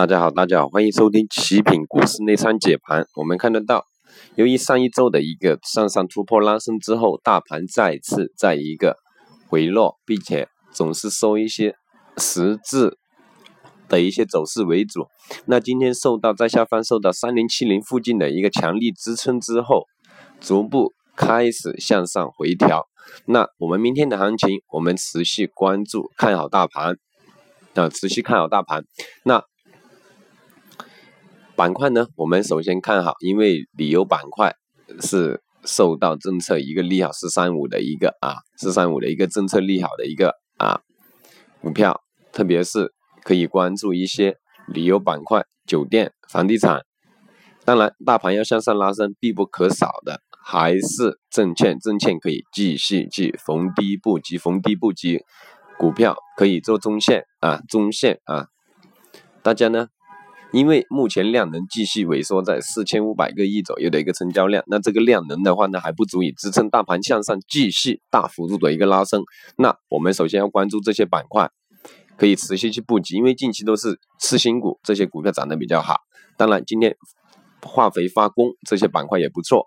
大家好，大家好，欢迎收听奇品股市内参解盘。我们看得到，由于上一周的一个向上突破拉升之后，大盘再次在一个回落，并且总是收一些实质的一些走势为主。那今天受到在下方受到三零七零附近的一个强力支撑之后，逐步开始向上回调。那我们明天的行情，我们持续关注，看好大盘，啊，持续看好大盘。那板块呢？我们首先看好，因为旅游板块是受到政策一个利好，四三五的一个啊，四三五的一个政策利好的一个啊股票，特别是可以关注一些旅游板块、酒店、房地产。当然，大盘要向上拉升，必不可少的还是证券，证券可以继续去逢低布局，逢低布局股票可以做中线啊，中线啊，大家呢？因为目前量能继续萎缩在四千五百个亿左右的一个成交量，那这个量能的话呢，还不足以支撑大盘向上继续大幅度的一个拉升。那我们首先要关注这些板块，可以持续去布局，因为近期都是次新股，这些股票涨得比较好。当然，今天化肥化工这些板块也不错，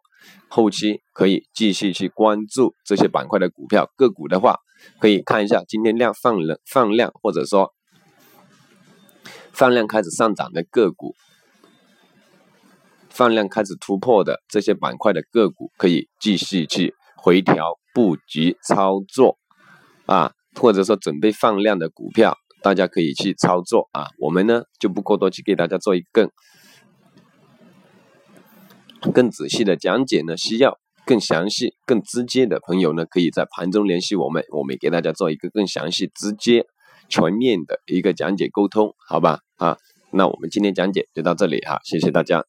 后期可以继续去关注这些板块的股票个股的话，可以看一下今天量放了放量，或者说。放量开始上涨的个股，放量开始突破的这些板块的个股，可以继续去回调布局操作啊，或者说准备放量的股票，大家可以去操作啊。我们呢就不过多去给大家做一个更更仔细的讲解呢，需要更详细、更直接的朋友呢，可以在盘中联系我们，我们给大家做一个更详细、直接。全面的一个讲解沟通，好吧啊，那我们今天讲解就到这里哈，谢谢大家。